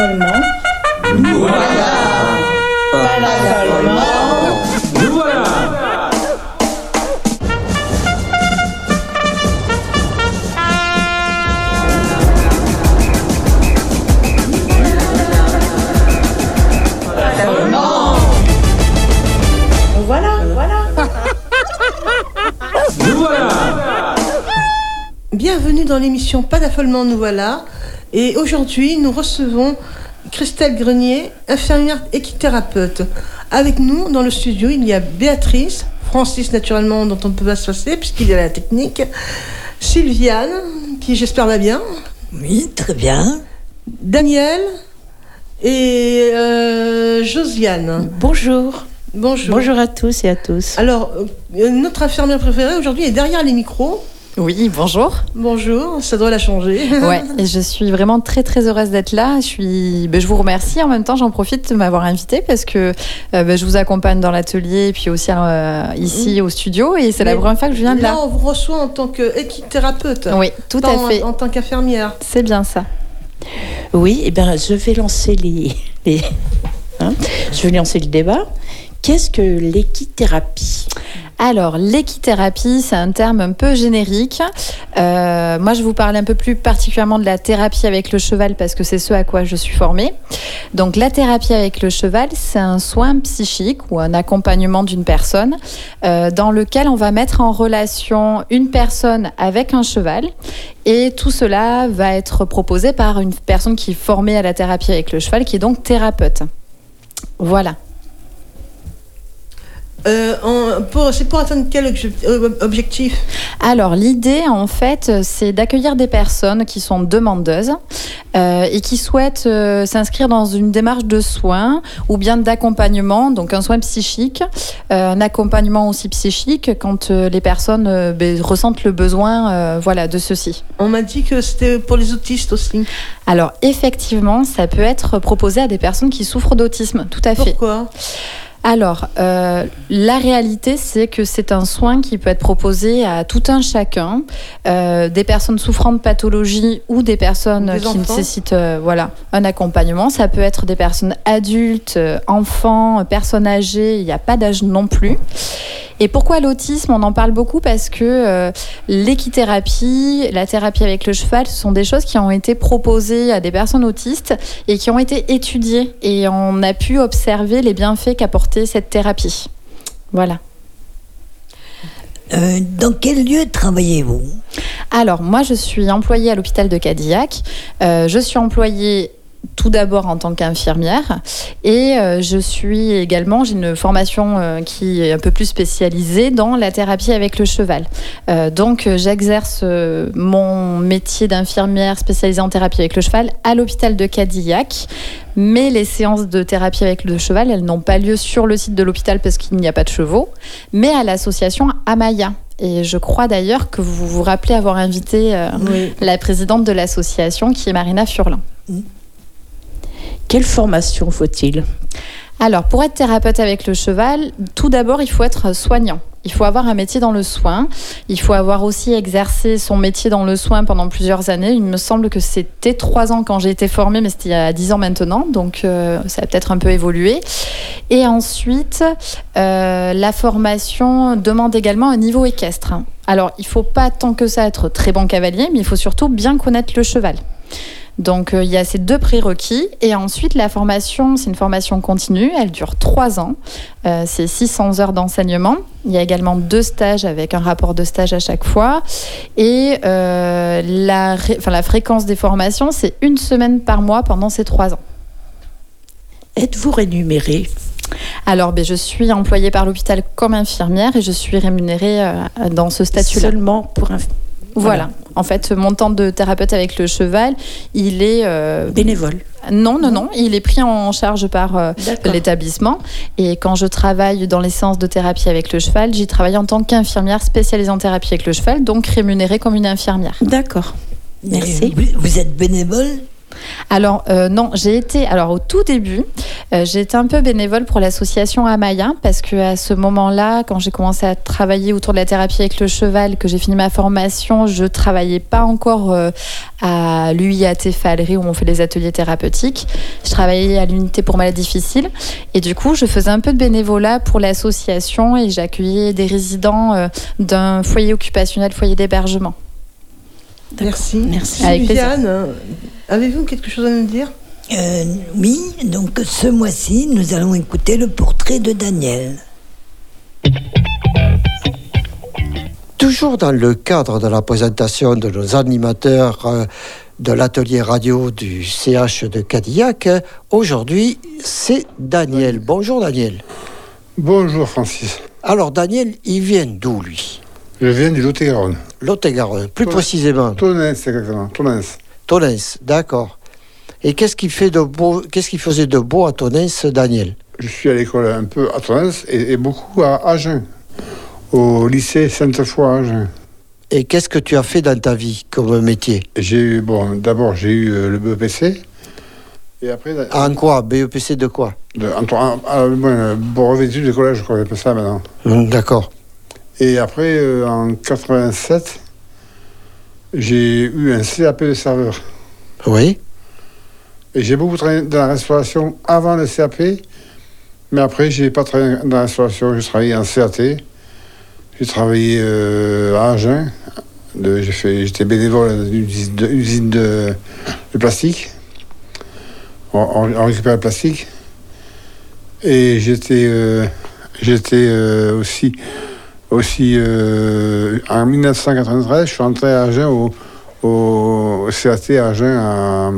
Nous voilà. Nous voilà Voilà, voilà. Nous voilà Bienvenue dans l'émission Pas d'affolement, nous voilà. Et aujourd'hui, nous recevons Christelle Grenier, infirmière équithérapeute. Avec nous, dans le studio, il y a Béatrice, Francis, naturellement, dont on ne peut pas se passer, puisqu'il est à la technique, Sylviane, qui j'espère va bien, Oui, très bien. Daniel et euh, Josiane. Bonjour. Bonjour. Bonjour à tous et à tous. Alors, euh, notre infirmière préférée aujourd'hui est derrière les micros. Oui, bonjour. Bonjour, ça doit la changer. Ouais, et je suis vraiment très très heureuse d'être là. Je suis, ben, je vous remercie. En même temps, j'en profite de m'avoir invité parce que euh, ben, je vous accompagne dans l'atelier et puis aussi euh, ici au studio. Et c'est la première fois que je viens de Là, là. on vous reçoit en tant qu'équithérapeute. Oui, tout pas à en- fait. En, tant qu'infirmière. C'est bien ça. Oui, eh ben, je vais lancer les, les- hein, je vais lancer le débat. Qu'est-ce que l'équithérapie? Alors, l'équithérapie, c'est un terme un peu générique. Euh, moi, je vous parler un peu plus particulièrement de la thérapie avec le cheval parce que c'est ce à quoi je suis formée. Donc, la thérapie avec le cheval, c'est un soin psychique ou un accompagnement d'une personne euh, dans lequel on va mettre en relation une personne avec un cheval. Et tout cela va être proposé par une personne qui est formée à la thérapie avec le cheval, qui est donc thérapeute. Voilà. Euh, c'est pour atteindre quel obje- objectif? Alors, l'idée, en fait, c'est d'accueillir des personnes qui sont demandeuses euh, et qui souhaitent euh, s'inscrire dans une démarche de soins ou bien d'accompagnement, donc un soin psychique, un accompagnement aussi psychique quand les personnes ben, ressentent le besoin voilà, de ceci. On m'a dit que c'était pour les autistes aussi. Alors, effectivement, ça peut être proposé à des personnes qui souffrent d'autisme, tout à fait. Pourquoi? Alors, euh, la réalité, c'est que c'est un soin qui peut être proposé à tout un chacun, euh, des personnes souffrant de pathologie ou des personnes Des qui enfants. nécessitent euh, voilà, un accompagnement. Ça peut être des personnes adultes, enfants, personnes âgées, il n'y a pas d'âge non plus. Et pourquoi l'autisme? On en parle beaucoup parce que l'équithérapie, la thérapie avec le cheval, ce sont des choses qui ont été proposées à des personnes autistes et qui ont été étudiées. Et on a pu observer les bienfaits cette thérapie. Voilà. Euh, dans quel lieu travaillez-vous? Alors, moi, je suis employée à l'hôpital de Cadillac. Euh, je suis employée tout d'abord en tant qu'infirmière et euh, je suis également, j'ai une formation euh, qui est un peu plus spécialisée dans la thérapie avec le cheval. Euh, donc, j'exerce mon métier d'infirmière spécialisée en thérapie avec le cheval à l'hôpital de Cadillac. Mais les séances de thérapie avec le cheval, elles n'ont pas lieu sur le site de l'hôpital parce qu'il n'y a pas de chevaux, mais à l'association Amaya. Et je crois d'ailleurs que vous vous rappelez avoir invité Oui. la présidente de l'association qui est Marina Furlan. Quelle formation faut-il? Alors, pour être thérapeute avec le cheval, tout d'abord, il faut être soignant. Il faut avoir un métier dans le soin. Il faut avoir aussi exercé son métier dans le soin pendant plusieurs années. Il me semble que c'était trois ans quand j'ai été formée, mais c'était il y a dix ans maintenant, donc euh, ça a peut-être un peu évolué. Et ensuite, euh, la formation demande également un niveau équestre. Alors, il faut pas tant que ça être très bon cavalier, mais il faut surtout bien connaître le cheval. Donc euh, il y a ces deux prérequis et ensuite la formation, c'est une formation continue, elle dure trois ans, Euh, c'est 600 heures d'enseignement. Il y a également deux stages avec un rapport de stage à chaque fois et euh, la, enfin, la fréquence des formations, c'est une semaine par mois pendant ces trois ans. Êtes-vous rémunéré Alors ben, je suis employée par l'hôpital comme infirmière et je suis rémunérée euh, dans ce statut-là. Seulement pour un Voilà. En fait, mon temps de thérapeute avec le cheval, il est euh, bénévole. Non, non, non. Il est pris en charge par euh, l'établissement. Et quand je travaille dans les séances de thérapie avec le cheval, j'y travaille en tant qu'infirmière spécialisée en thérapie avec le cheval, donc rémunérée comme une infirmière. D'accord. Merci. Vous, vous êtes bénévole Alors euh, non, j'ai été alors au tout début, euh, j'ai été un peu bénévole pour l'association Amaya parce que à ce moment-là, quand j'ai commencé à travailler autour de la thérapie avec le cheval, que j'ai fini ma formation, je travaillais pas encore euh, à l'UIAT Falerie où on fait les ateliers thérapeutiques. Je travaillais à l'unité pour maladies difficiles et du coup, je faisais un peu de bénévolat pour l'association et j'accueillais des résidents euh, d'un foyer occupationnel, foyer d'hébergement. Merci. Merci. Avec euh, avez-vous quelque chose à nous dire Euh, oui, donc ce mois-ci, nous allons écouter le portrait de Daniel. Toujours dans le cadre de la présentation de nos animateurs euh, de l'atelier radio du CH de Cadillac, aujourd'hui c'est Daniel. Bonjour Daniel. Bonjour Francis. Alors Daniel, il vient d'où lui? Je viens du Lot-et-Garonne. Lot-et-Garonne, plus précisément. Tonnes exactement. Tonnes. Tonens, d'accord. Et qu'est-ce qu'il fait de beau Qu'est-ce qu'il faisait de beau à Tonens, Daniel? Je suis à l'école un peu à Tonnes et, et beaucoup à Agen. Au lycée Sainte-Foy à Agen. Et qu'est-ce que tu as fait dans ta vie comme métier? J'ai eu, bon, d'abord j'ai eu euh, le BEPC. Et après, En quoi? BEPC de quoi? De, en, en- en- bon, brevet d'études de collège, je crois qu'on appelle ça maintenant. D'accord. Et après, euh, en 87, j'ai eu un CAP de serveur. Oui. Et j'ai beaucoup travaillé dans la restauration avant le CAP, mais après, j'ai pas travaillé dans la restauration, j'ai travaillé en CAT. J'ai travaillé euh, à Agen. J'étais bénévole dans une usine de, usine de, de plastique. On, on- on récupère le plastique. Et j'étais euh, j'étais euh, aussi, aussi euh, en 1993, je suis entré à Agen au, au CAT à Agen à,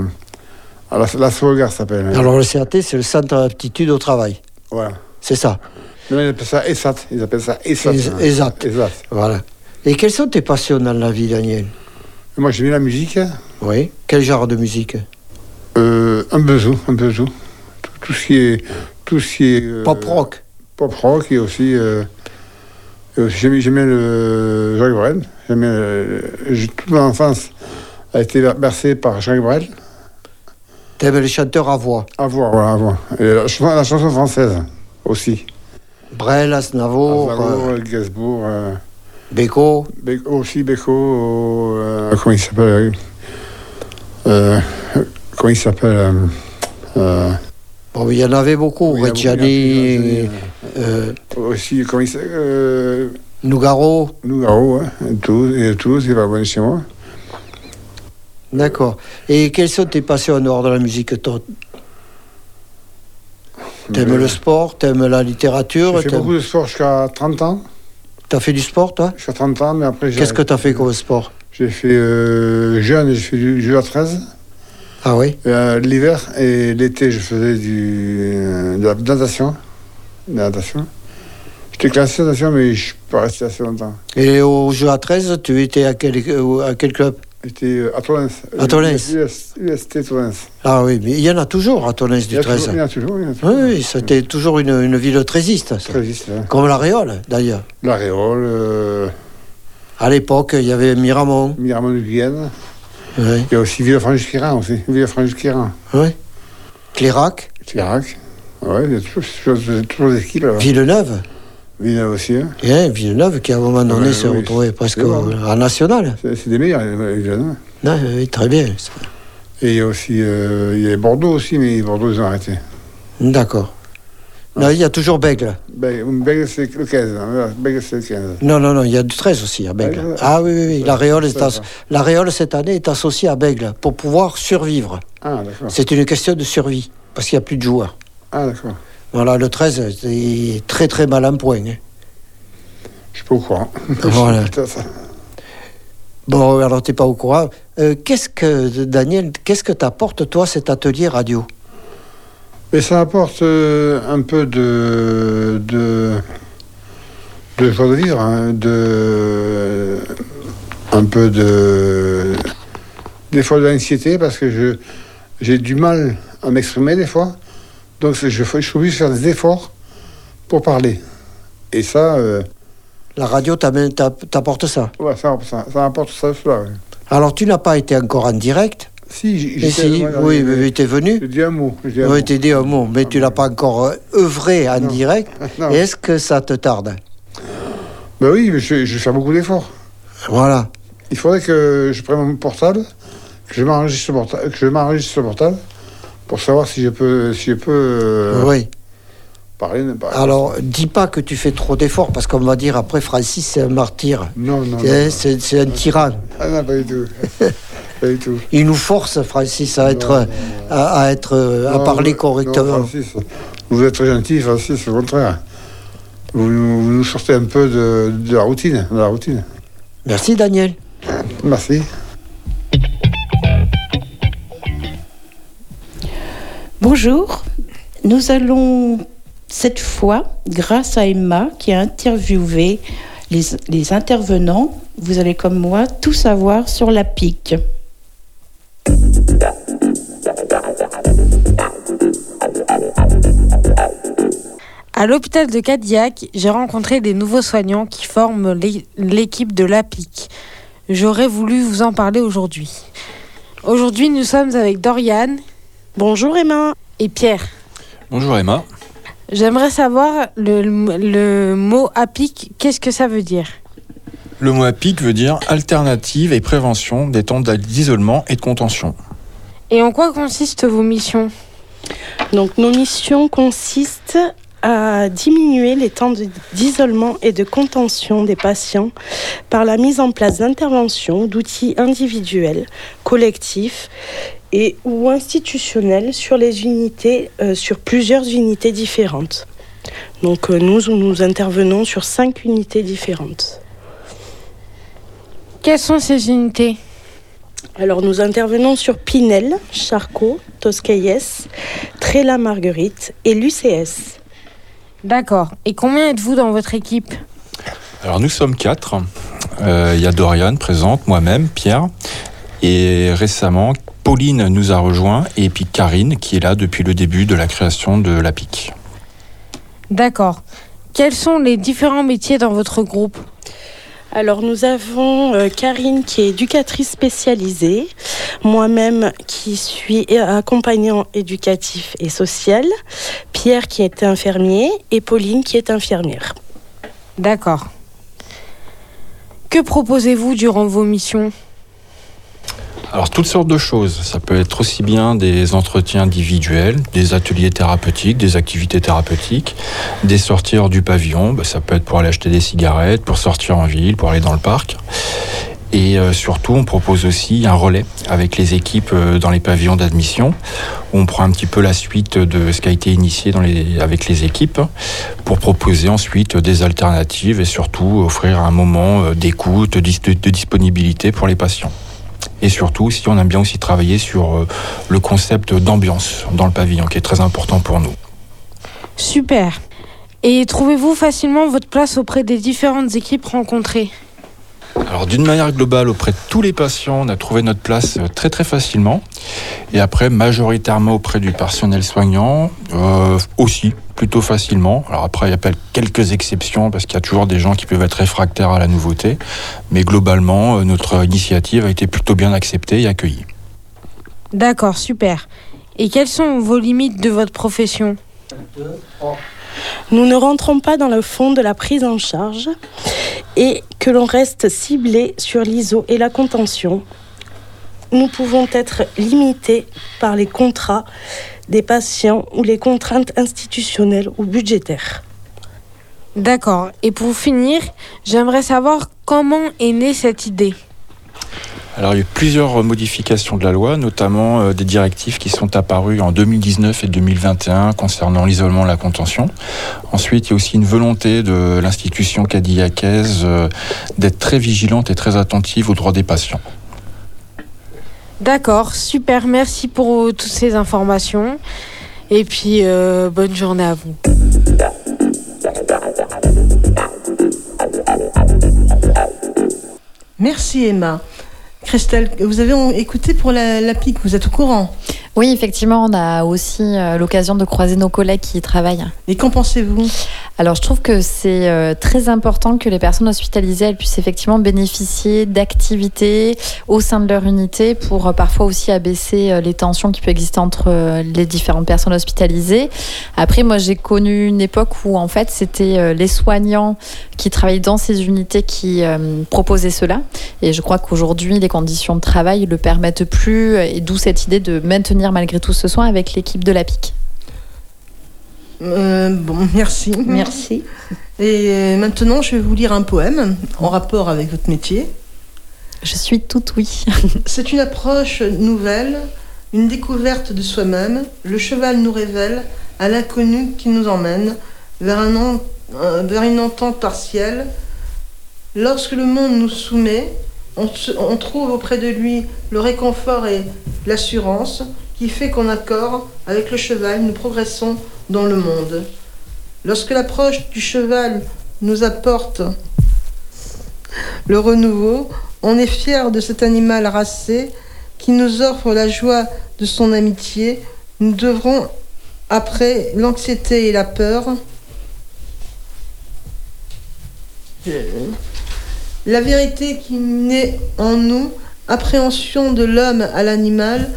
à la, la Sauvegarde s'appelle. Alors le CAT, c'est le centre d'aptitude au travail. Voilà. C'est ça. Non, ils appellent ça ESAT. Ils appellent ça ESAT. Es- hein. ESAT. ESAT. Voilà. Et quelles sont tes passions dans la vie, Daniel? Moi, j'ai mis la musique. Oui. Quel genre de musique? Euh, un bezou, un bezou. Tout, tout ce qui est. Tout ce qui est. euh, Pop rock. Pop rock et aussi. Euh, j'aimais, j'aimais le Jacques Brel. J'aimais. le- j'ai- toute mon enfance a été bercée par Jacques Brel. T'aimes les chanteurs à voix À voir, voilà, à voir. Et la, chanson- la chanson française aussi. Brel, Aznavour, Aznavour, euh, Gainsbourg. euh, Beko. Be- aussi Beko, euh, comment il s'appelle euh, Comment il s'appelle euh, euh, Bon, il y en avait beaucoup. oui, il Reggiani, il a- euh, Aussi, comment il euh, Nougaro. Nougaro, hein, et tout, c'est pas bon chez moi. D'accord. Et quelles sont tes passions en dehors de la musique toi? T'aimes Euh, le sport T'aimes la littérature J'ai fait beaucoup de sport jusqu'à 30 ans. T'as fait du sport, toi? Jusqu'à 30 ans, mais après j'ai. Qu'est-ce que t'as fait comme sport? J'ai fait euh, jeune, j'ai fait du jeu à 13. Ah oui Euh, L'hiver et l'été, je faisais du, euh, de la natation. De la natation. J'étais classé natation, mais je suis pas resté assez longtemps. Et au jeu à 13, tu étais à quel, euh, à quel club? J'étais à Tolens. À. US, UST Tolens. Ah oui, mais il y en a toujours à Il du y a 13. toujours, il y en a toujours. il y en a Oui, toujours. oui, c'était toujours une, une ville trésiste, ça. Très vite, hein. comme la Réole, d'ailleurs. La Réole, euh, À l'époque, il y avait Miramont. Miramont de Guyenne. Oui. Il y a aussi Villefranche-Quirin aussi. Villefranche-Quirin. oui. Clérac, Tirac. Ouais, il y a toujours, des skis là-bas. Villeneuve. Villeneuve aussi. Hein. Et hein, Villeneuve qui, à un moment donné, oui, retrouvé presque c'est au- vrai. en national. C'est des meilleurs, les jeunes. hein. Oui, très bien. Et il y a aussi euh, il y a Bordeaux aussi, mais Bordeaux, ils ont arrêté. D'accord. Non, il y a toujours Bègle. Bègle, Bègle, c'est le 15. hein. Bègle, c'est le 15. Non, non, non, il y a du 13 aussi à Bègle. Ouais, ouais. Ah oui, oui, oui. La Réole, est C'est as- ça. la Réole, cette année, est associée à Bègle pour pouvoir survivre. Ah, d'accord. C'est une question de survie, parce qu'il n'y a plus de joueurs. Ah, d'accord. Voilà, le 13, c'est très très mal en point. hein. Je suis pas au courant. Voilà. Bon, alors t'es pas au courant. Euh, qu'est-ce que, Daniel, qu'est-ce que t'apporte, toi, cet atelier radio? Mais ça apporte euh, un peu de, de, de joie de vivre, hein, de, un peu de, des fois de l'anxiété parce que je, j'ai du mal à m'exprimer des fois. Donc je, je suis obligé de faire des efforts pour parler. Et ça, euh, La radio t'apporte ça. ouais, ça, ça, ça apporte ça, cela. ouais. Alors, tu n'as pas été encore en direct, Si, j'étais si, oui, mais tu es venu J'ai dit un mot. j'ai Oui, dit un mot, mais tu l'as pas encore euh, œuvré en Non. direct. Est-ce que ça te tarde? Ben oui, mais je, je vais faire beaucoup d'efforts. Voilà. Il faudrait que je prenne mon portable, que je m'enregistre le portable, que je m'enregistre le portable pour savoir si je peux, si je peux euh, Oui. parler. pas- Alors, dis pas que tu fais trop d'efforts, parce qu'on va dire après, Francis, c'est un martyr. Non, non. non. C'est un tyran. Ah non, pas du tout. tout. Il nous force, Francis, à être, non. à, à être, à Non, parler correctement. non, Francis, vous êtes très gentil, Francis, au contraire. Vous, nous- vous nous sortez un peu de, de la routine, de la routine. Merci, Daniel. Merci. Bonjour, nous allons cette fois, grâce à Emma qui a interviewé les, les intervenants, vous allez comme moi tout savoir sur la pique. À l'hôpital de Cadillac, j'ai rencontré des nouveaux soignants qui forment l'é- l'équipe de l'APIC. J'aurais voulu vous en parler aujourd'hui. Aujourd'hui, nous sommes avec Doriane. Bonjour Emma. Et Pierre. Bonjour Emma. J'aimerais savoir le, le mot APIC, qu'est-ce que ça veut dire? Le mot APIC veut dire alternative et prévention des temps d'isolement et de contention. Et en quoi consistent vos missions? Donc nos missions consistent à diminuer les temps d'isolement et de contention des patients par la mise en place d'interventions, d'outils individuels, collectifs et ou institutionnels sur les unités, euh, sur plusieurs unités différentes. Donc euh, nous, nous intervenons sur cinq unités différentes. Quelles sont ces unités? Alors nous intervenons sur Pinel, Charcot, Toscaïès, Tréla Marguerite et l'UCS. D'accord. Et combien êtes-vous dans votre équipe Alors nous sommes quatre. Euh, Il y a Doriane présente, moi-même, Pierre. Et récemment, Pauline nous a rejoint et puis Karine qui est là depuis le début de la création de l'APIC. D'accord. Quels sont les différents métiers dans votre groupe? Alors nous avons euh, Karine qui est éducatrice spécialisée, moi-même qui suis accompagnant éducatif et social, Pierre qui est infirmier et Pauline qui est infirmière. D'accord. Que proposez-vous durant vos missions? Alors toutes sortes de choses. Ça peut être aussi bien des entretiens individuels, des ateliers thérapeutiques, des activités thérapeutiques, des sorties hors du pavillon. Bah, ça peut être pour aller acheter des cigarettes, pour sortir en ville, pour aller dans le parc. Et euh, surtout, on propose aussi un relais avec les équipes euh, dans les pavillons d'admission. On prend un petit peu la suite de ce qui a été initié avec les équipes pour proposer ensuite des alternatives et surtout offrir un moment euh, d'écoute, de disponibilité pour les patients. Et surtout, si on aime bien aussi travailler sur euh, le concept d'ambiance dans le pavillon, qui est très important pour nous. Super. Et trouvez-vous facilement votre place auprès des différentes équipes rencontrées? Alors d'une manière globale, auprès de tous les patients, on a trouvé notre place euh, très très facilement. Et après, majoritairement auprès du personnel soignant, euh, aussi plutôt facilement. Alors après, il y a quelques exceptions parce qu'il y a toujours des gens qui peuvent être réfractaires à la nouveauté. Mais globalement, euh, notre initiative a été plutôt bien acceptée et accueillie. D'accord, super. Et quelles sont vos limites de votre profession? Nous ne rentrons pas dans le fond de la prise en charge et que l'on reste ciblé sur l'ISO et la contention. Nous pouvons être limités par les contrats des patients ou les contraintes institutionnelles ou budgétaires. D'accord. Et pour finir, j'aimerais savoir comment est née cette idée. Alors il y a eu plusieurs modifications de la loi, notamment euh, des directives qui sont apparues en 2019 et 2021 concernant l'isolement et la contention. Ensuite, il y a aussi une volonté de l'institution cadillacaise euh, d'être très vigilante et très attentive aux droits des patients. D'accord, super. Merci pour euh, toutes ces informations. Et puis, euh, bonne journée à vous. Merci Emma. Christelle, vous avez écouté pour la, vous êtes au courant. Oui, effectivement, on a aussi euh, l'occasion de croiser nos collègues qui y travaillent. Et qu'en pensez-vous? Alors, je trouve que c'est euh, très important que les personnes hospitalisées puissent effectivement bénéficier d'activités au sein de leur unité pour euh, parfois aussi abaisser euh, les tensions qui peuvent exister entre les différentes personnes hospitalisées. Après, moi, j'ai connu une époque où en fait, c'était les soignants qui travaillaient dans ces unités qui proposaient cela. Et je crois qu'aujourd'hui, les conditions de travail le permettent plus, et d'où cette idée de maintenir malgré tout ce soin avec l'équipe de la PIC. Euh, bon, merci. Merci. Et euh, maintenant, je vais vous lire un poème en rapport avec votre métier. Je suis toute oui. C'est une approche nouvelle, une découverte de soi-même. Le cheval nous révèle à l'inconnu qui nous emmène vers, un en- euh, vers une entente partielle. Lorsque le monde nous soumet, on, on trouve auprès de lui le réconfort et l'assurance qui fait qu'en accord avec le cheval, nous progressons dans le monde. Lorsque l'approche du cheval nous apporte le renouveau, on est fier de cet animal racé qui nous offre la joie de son amitié. Nous devrons, après l'anxiété et la peur, la vérité qui naît en nous, appréhension de l'homme à l'animal,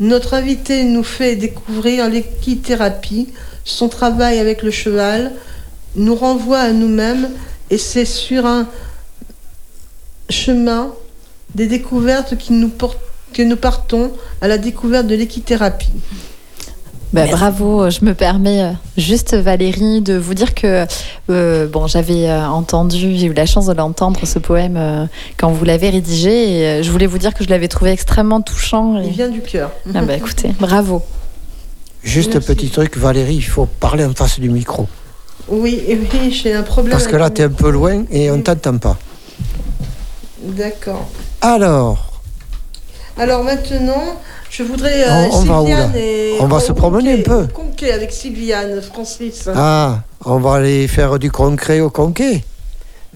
notre invité nous fait découvrir l'équithérapie, son travail avec le cheval, nous renvoie à nous-mêmes et c'est sur un chemin des découvertes qui nous portent- que nous partons à la découverte de l'équithérapie. Bah, bravo, je me permets euh, juste Valérie de vous dire que euh, bon, j'avais euh, entendu, j'ai eu la chance de l'entendre ce poème euh, quand vous l'avez rédigé et euh, je voulais vous dire que je l'avais trouvé extrêmement touchant. et- Il vient du cœur. Ah bah écoutez, bravo. Juste un petit truc, Valérie, il faut parler en face du micro. Oui, oui, j'ai un problème. Parce que là, tu es un peu loin et on ne t'entend pas. D'accord. Alors, Alors maintenant, je voudrais. euh, On- on va où, là et- On va se promener Conquet- un peu. au Conquet avec Sylviane, Francis. ah, on va aller faire du concret au conquet.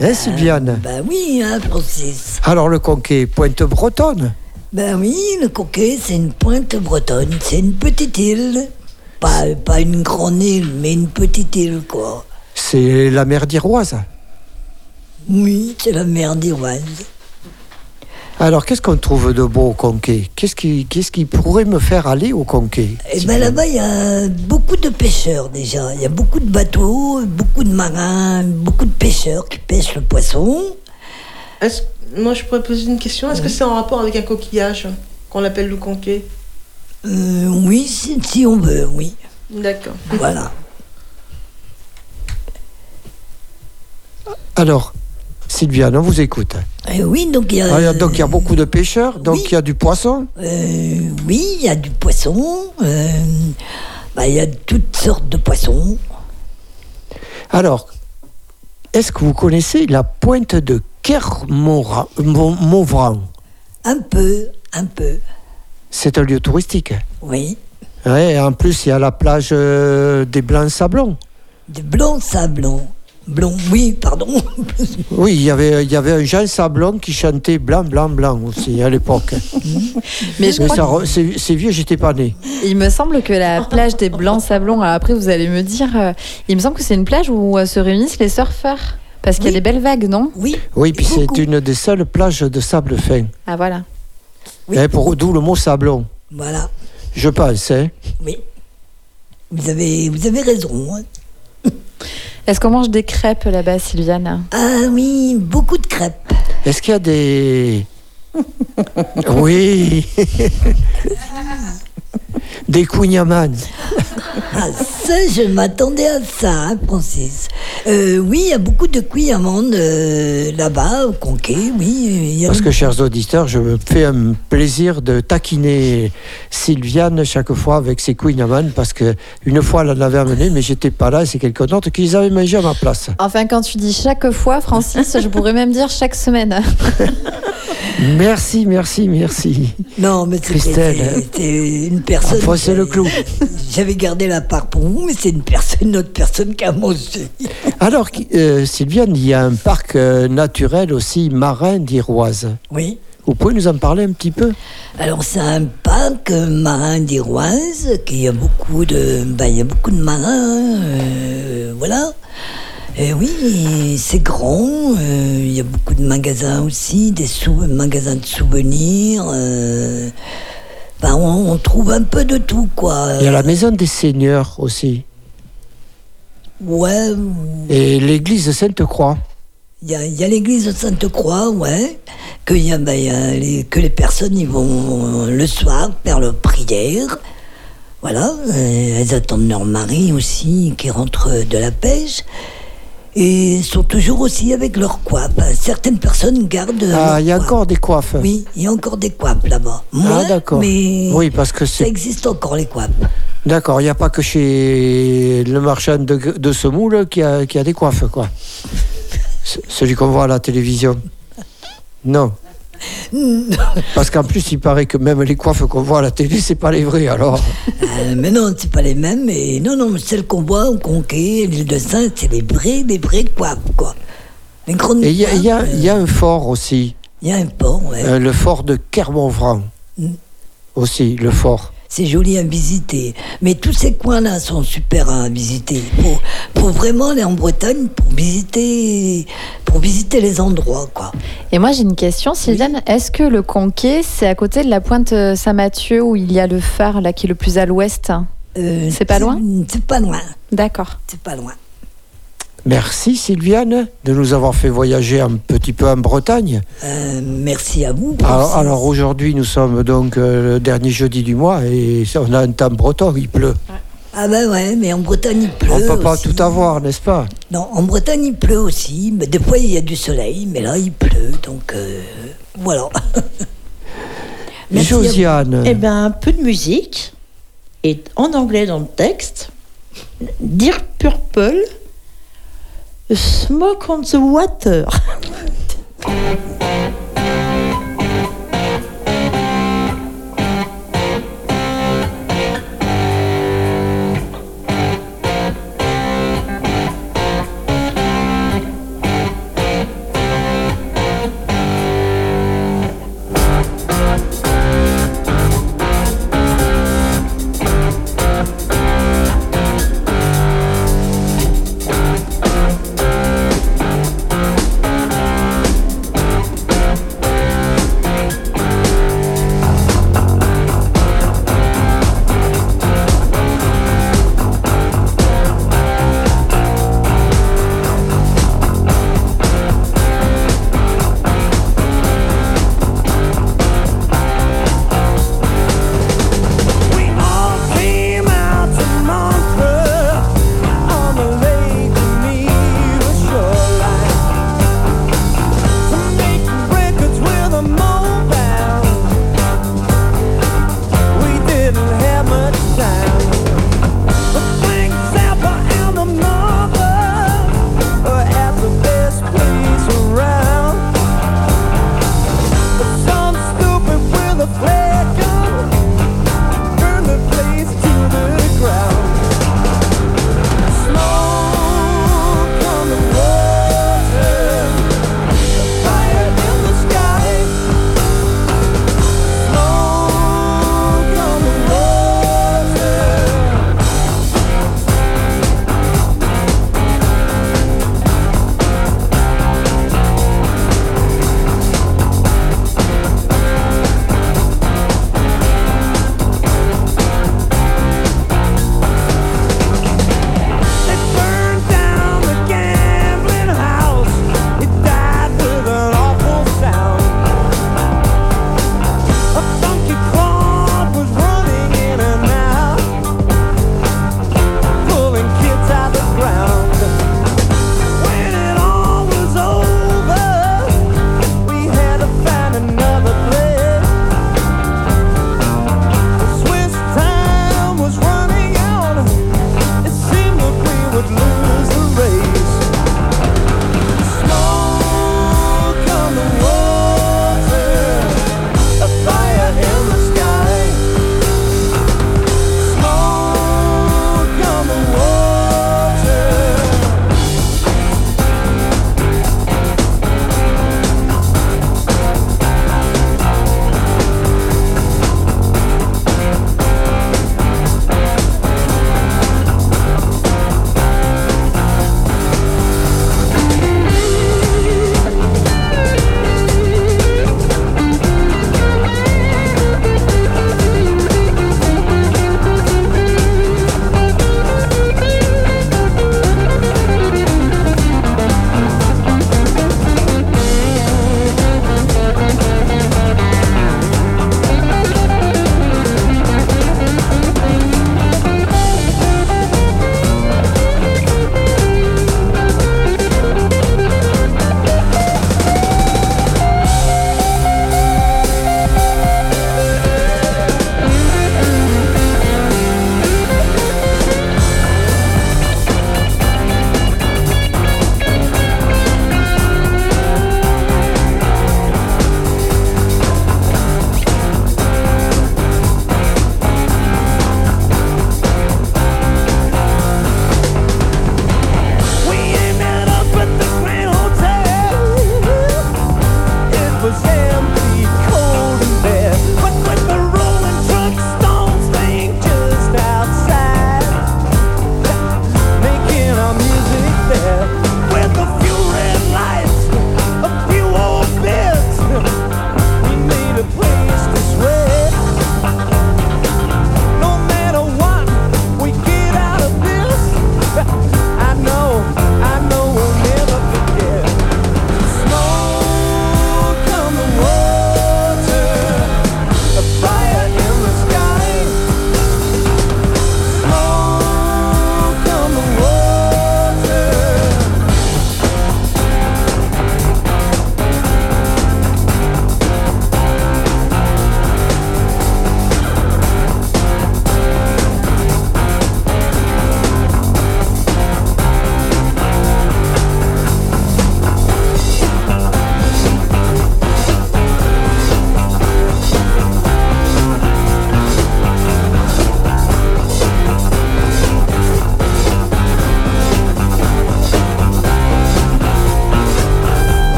Hein, Sylviane Ben oui, hein, Francis. Alors, le conquet, pointe bretonne. Ben oui, le Coquet, c'est une pointe bretonne. C'est une petite île. Pas, pas une grande île, mais une petite île, quoi. C'est la mer d'Iroise. Oui, c'est la mer d'Iroise. Alors, qu'est-ce qu'on trouve de beau au conquet? Qu'est-ce qui, qu'est-ce qui pourrait me faire aller au conquet? Et ben là-bas, il y a beaucoup de pêcheurs déjà. Il y a beaucoup de bateaux, beaucoup de marins, beaucoup de pêcheurs qui pêchent le poisson. Est-ce- Moi, je pourrais poser une question. Est-ce que c'est en rapport avec un coquillage qu'on appelle le conquet? Euh, oui, si, si on veut, oui. D'accord. Voilà. Alors, Sylviane, on vous écoute. Et oui, donc il y a. Ah, il y a- donc, il y a beaucoup de pêcheurs, donc il y a du poisson. Euh, oui, il y a du poisson. euh, bah, Il y a toutes sortes de poissons. Alors, est-ce que vous connaissez la pointe de Kermoran Un peu, un peu. C'est un lieu touristique. Oui. Ouais, et en plus, il y a la plage euh, des Blancs Sablons. Des blancs sablons. Blond, oui, pardon. Oui, il y avait, il y avait un Jean Sablon qui chantait Blanc, Blanc, Blanc aussi à l'époque. Mais je crois ça re- c'est vieux, j'étais pas né. Il me semble que la plage des Blancs Sablons, après vous allez me dire, euh, il me semble que c'est une plage où euh, se réunissent les surfeurs. Parce qu'il y a des belles vagues, non? Oui. Oui, puis c'est une des seules plages de sable fin. Ah voilà. Eh, pour d'où le mot sablon. Voilà. Je pense, hein. Oui. Vous avez, vous avez raison. hein. Est-ce qu'on mange des crêpes là-bas, Sylviane? Ah oui, beaucoup de crêpes. Est-ce qu'il y a des. oui Des kouign-amann. Ah, ça, je m'attendais à ça, hein, Francis. Euh, oui, il y a beaucoup de cuits amandes euh, là-bas, au Conquet, oui. il y a- Parce que, chers auditeurs, je me fais un plaisir de taquiner Sylviane chaque fois avec ses kouign-amann parce que une fois, elle en avait amené, mais j'étais pas là et c'est quelqu'un d'autre qui les avait mangés à ma place. Enfin, quand tu dis chaque fois, Francis, je pourrais même dire chaque semaine. Merci, merci, merci. Non, mais c'était une personne. Le clou. J'avais gardé la part pour vous, mais c'est une personne, une autre personne qui a mangé. Alors, euh, Sylviane, il y a un parc euh, naturel aussi marin d'Iroise. Oui. Vous pouvez nous en parler un petit peu? Alors c'est un parc euh, marin d'Iroise, qui a beaucoup de, ben, il y a beaucoup de marins, euh, voilà. Et oui, c'est grand. euh, Il y a beaucoup de magasins aussi, des sou- magasins de souvenirs. euh, ben, on, on trouve un peu de tout, quoi. Il y a la maison des seigneurs aussi. Ouais, Et l'église Sainte-Croix. il y a, il y a l'église de Sainte-Croix, ouais. Que, y a, ben, il y a les, que les personnes y vont le soir faire leur prière. Voilà, elles attendent leur mari aussi qui rentre de la pêche. Et sont toujours aussi avec leur coiffe. Certaines personnes gardent. Ah, il y a encore des coiffes. Oui, il y a encore des coiffes là-bas. Ah, d'accord. Mais Oui, parce que ça existe encore les coiffes. D'accord, il n'y a pas que chez le marchand de, de semoule qui a, qui a des coiffes, quoi. Celui qu'on voit à la télévision. Non. Parce qu'en plus, il paraît que même les coiffes qu'on voit à la télé, c'est pas les vrais, alors. Euh, mais non, c'est pas les mêmes. Et non, non, mais celles qu'on voit au Conquet, l'île de Saint, c'est les vrais, les vrais coiffes, quoi. Les grandes Et il y, a- y y a un fort aussi, Il y a un port, ouais. euh, le fort de Clermont-Franc. Mm. Aussi, le fort. C'est joli à visiter. Mais tous ces coins-là sont super à visiter. Pour, pour vraiment aller en Bretagne, pour visiter, pour visiter les endroits, quoi. Et moi j'ai une question, Sylviane. Est-ce que le Conquet, c'est à côté de la pointe Saint-Mathieu où il y a le phare là qui est le plus à l'ouest? Euh, C'est pas loin? C'est pas loin. D'accord. C'est pas loin. Merci Sylviane de nous avoir fait voyager un petit peu en Bretagne. Euh, merci à vous. Alors, Francis. alors aujourd'hui, nous sommes donc euh, le dernier jeudi du mois et on a un temps breton, il pleut. Ah ben ouais, mais en Bretagne il pleut. On ne peut pas aussi. tout avoir, n'est-ce pas? Non, en Bretagne il pleut aussi. Mais des fois il y a du soleil, mais là il pleut, donc euh, voilà. Josiane, Eh bien, un peu de musique. Et en anglais dans le texte. Dear Purple, Smoke on the Water.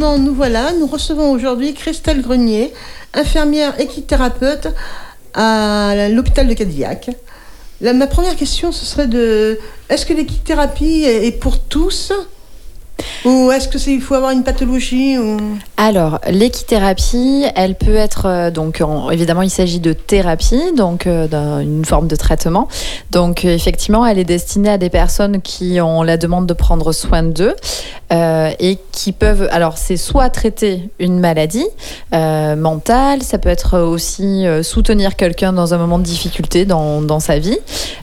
Nous voilà. Nous recevons aujourd'hui Christelle Grenier, infirmière équithérapeute à l'hôpital de Cadillac. La- ma première question, ce serait de est-ce que l'équithérapie est pour tous? Ou est-ce qu'il faut avoir une pathologie ou... Alors, l'équithérapie, elle peut être euh, donc en- évidemment il s'agit de thérapie, donc euh, d'une forme de traitement. Donc euh, effectivement, elle est destinée à des personnes qui ont la demande de prendre soin d'eux et qui peuvent. Alors, c'est soit traiter une maladie mentale, ça peut être aussi soutenir quelqu'un dans un moment de difficulté dans, dans sa vie,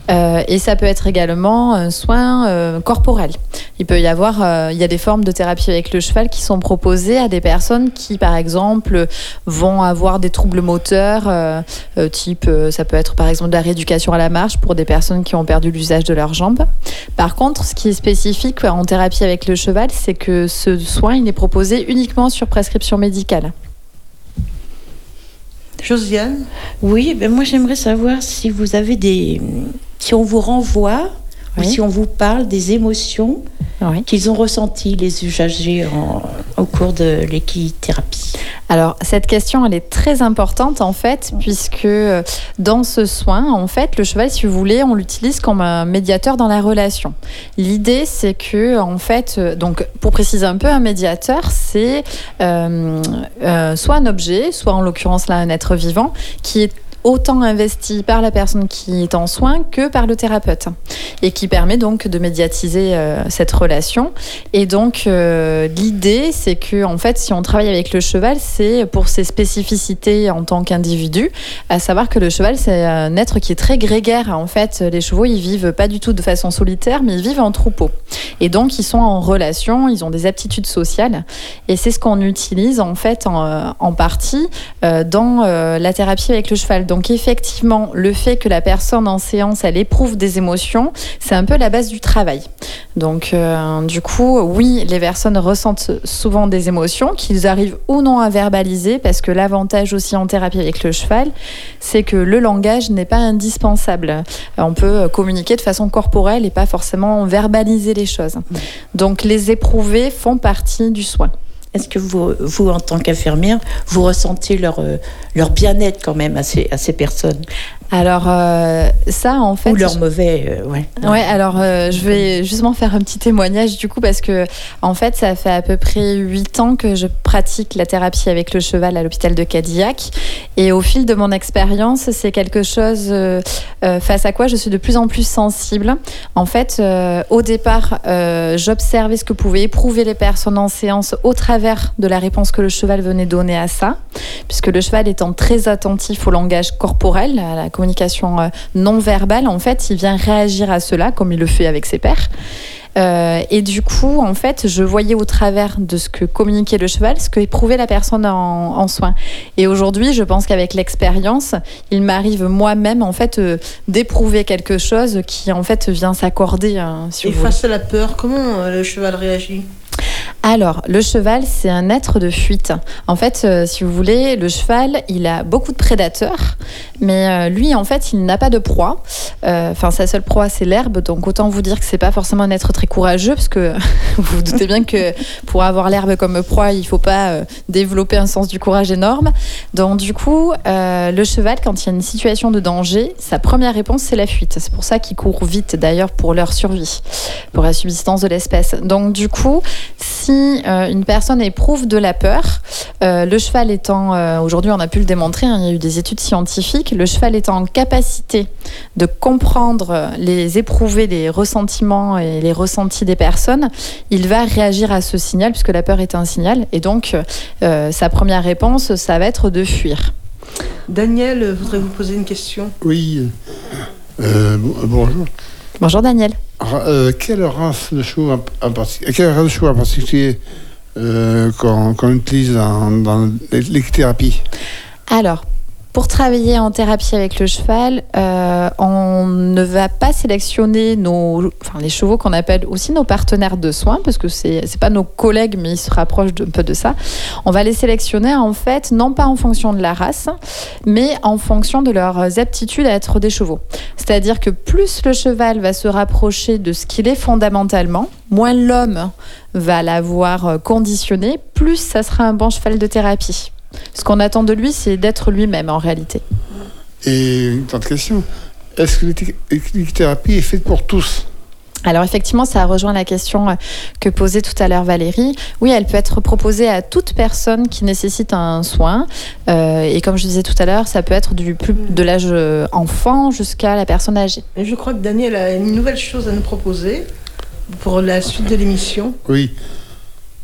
et ça peut être également un soin corporel. Il peut y avoir, il y a des de thérapie avec le cheval qui sont proposées à des personnes qui, par exemple, vont avoir des troubles moteurs, euh, euh, type, euh, ça peut être par exemple de la rééducation à la marche pour des personnes qui ont perdu l'usage de leurs jambes. Par contre, ce qui est spécifique en thérapie avec le cheval, c'est que ce soin, il est proposé uniquement sur prescription médicale. Josiane? Oui, ben moi j'aimerais savoir si vous avez des. si on vous renvoie ou si on vous parle des émotions qu'ils ont ressenties, les usagers, en- au cours de l'équithérapie. Alors, cette question, elle est très importante en fait, puisque euh, dans ce soin, en fait, le cheval, si vous voulez, on l'utilise comme un médiateur dans la relation. L'idée, c'est que, en fait, euh, donc, pour préciser un peu, un médiateur, c'est euh, euh, soit un objet, soit en l'occurrence là, un être vivant, qui est autant investi par la personne qui est en soin que par le thérapeute. Et qui permet donc de médiatiser euh, cette relation. Et donc euh, l'idée c'est que en fait si on travaille avec le cheval c'est pour ses spécificités en tant qu'individu. À savoir que le cheval c'est un être qui est très grégaire. En fait les chevaux ils vivent pas du tout de façon solitaire mais ils vivent en troupeau. Et donc ils sont en relation ils ont des aptitudes sociales. Et c'est ce qu'on utilise en fait en, partie euh, dans la thérapie avec le cheval. Donc effectivement, le fait que la personne en séance, elle éprouve des émotions, c'est un peu la base du travail. Donc euh, du coup, oui, les personnes ressentent souvent des émotions qu'ils arrivent ou non à verbaliser parce que l'avantage aussi en thérapie avec le cheval, c'est que le langage n'est pas indispensable. Euh, On peut communiquer de façon corporelle et pas forcément verbaliser les choses. Donc les éprouver font partie du soin. Est-ce que vous, vous, en tant qu'infirmière, vous ressentez leur, euh, bien-être quand même à ces personnes? Alors euh, ça, en fait, Ou leur je- mauvais, euh, ouais. Ouais, alors euh, je vais justement faire un petit témoignage du coup parce que en fait ça fait à peu près huit ans que je pratique la thérapie avec le cheval à l'hôpital de Cadillac et au fil de mon expérience c'est quelque chose face à quoi je suis de plus en plus sensible. En fait au départ j'observais ce que pouvaient éprouver les personnes en séance au travers de la réponse que le cheval venait donner à ça puisque le cheval étant très attentif au langage corporel, à la communication euh, non verbale, en fait, il vient réagir à cela comme il le fait avec ses pairs. Euh, et du coup, en fait, je voyais au travers de ce que communiquait le cheval, ce que éprouvait la personne en, en soin. Et aujourd'hui, je pense qu'avec l'expérience, il m'arrive moi-même, en fait, euh, d'éprouver quelque chose qui, en fait, vient s'accorder. hein, si Et voulez. face à la peur, comment le cheval réagit? Alors, le cheval, c'est un être de fuite. En fait, euh, si vous voulez, le cheval, il a beaucoup de prédateurs, mais euh, lui, en fait, il n'a pas de proie. Euh, Enfin, sa seule proie, c'est l'herbe. Donc, autant vous dire que c'est pas forcément un être très courageux, parce que vous vous doutez bien que pour avoir l'herbe comme proie, il faut pas développer un sens du courage énorme. Donc, du coup, le cheval, quand il y a une situation de danger, sa première réponse, c'est la fuite. C'est pour ça qu'il court vite, d'ailleurs, pour leur survie, pour la subsistance de l'espèce. Donc, du coup, si euh, une personne éprouve de la peur, euh, le cheval étant, euh, aujourd'hui on a pu le démontrer, hein, il y a eu des études scientifiques, le cheval étant en capacité de comprendre les éprouver, les ressentiments et les ressentis des personnes, il va réagir à ce signal, puisque la peur est un signal, et donc euh, sa première réponse, ça va être de fuir. Daniel voudrait vous poser une question? Oui. Euh, bon- bonjour. Bonjour Daniel. Euh, quelle race de chevaux en, en particulier euh, qu'on qu'on utilise dans, dans l'équithérapie Alors, Pour travailler en thérapie avec le cheval, euh, on ne va pas sélectionner nos, enfin, les chevaux qu'on appelle aussi nos partenaires de soins, parce que c'est c'est pas nos collègues, mais ils se rapprochent un peu de ça. On va les sélectionner en fait, non pas en fonction de la race, mais en fonction de leurs aptitudes à être des chevaux. C'est-à-dire que plus le cheval va se rapprocher de ce qu'il est fondamentalement, moins l'homme va l'avoir conditionné, plus ça sera un bon cheval de thérapie. Ce qu'on attend de lui, c'est d'être lui-même en réalité. Et une autre question. Est-ce que l'équithérapie est faite pour tous? Alors effectivement, ça rejoint la question euh, que posait tout à l'heure Valérie. Oui, elle peut être proposée à toute personne qui nécessite un soin. Euh, et comme je disais tout à l'heure, ça peut être du plus de l'âge euh, enfant jusqu'à la personne âgée. Et je crois que Daniel a une nouvelle chose à nous proposer pour la suite de l'émission. Oui.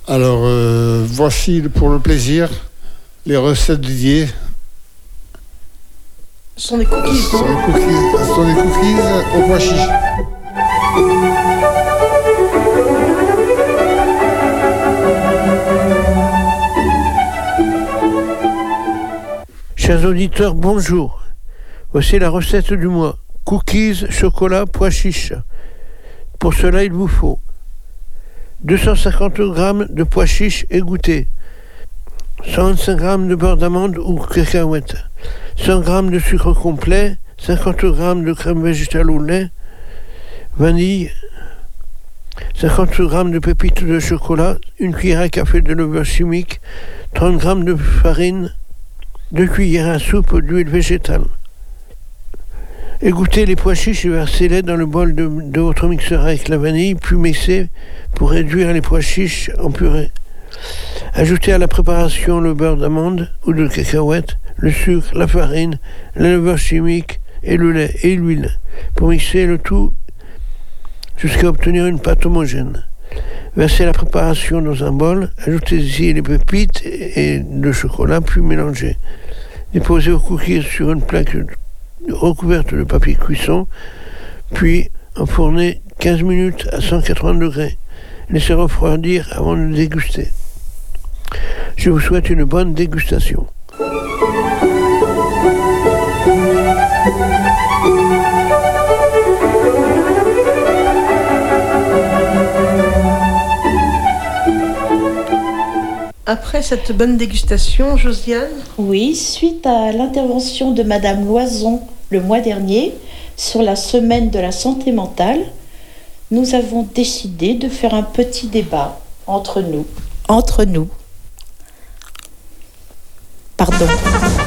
Alors, euh, voici pour le plaisir les recettes dédiées. Ce sont des cookies. Ce sont des cookies, ce sont des cookies au pois chiche. Chers auditeurs, bonjour. Voici la recette du mois. Cookies, chocolat, pois chiches. Pour cela, il vous faut 250 g de pois chiches égouttés, 125 g de beurre d'amande ou cacahuète, 100 g de sucre complet, 50 g de crème végétale au lait, vanille, 50 g de pépites de chocolat, une cuillère à café de levure chimique, 30 g de farine, 2 cuillères à soupe d'huile végétale. Égouttez les pois chiches et versez-les dans le bol de, de votre mixeur avec la vanille, puis mixez pour réduire les pois chiches en purée. Ajoutez à la préparation le beurre d'amande ou de cacahuète, le sucre, la farine, la levure chimique et le lait et l'huile pour mixer le tout jusqu'à obtenir une pâte homogène. Versez la préparation dans un bol, ajoutez-y les pépites et le chocolat, puis mélangez. Déposez vos cookies sur une plaque recouverte de papier cuisson, puis enfournez 15 minutes à 180 degrés. Laissez refroidir avant de déguster. Je vous souhaite une bonne dégustation. Après cette bonne dégustation, Josiane Oui, suite à l'intervention de Madame Loison le mois dernier sur la semaine de la santé mentale, nous avons décidé de faire un petit débat entre nous. Entre nous. Pardon.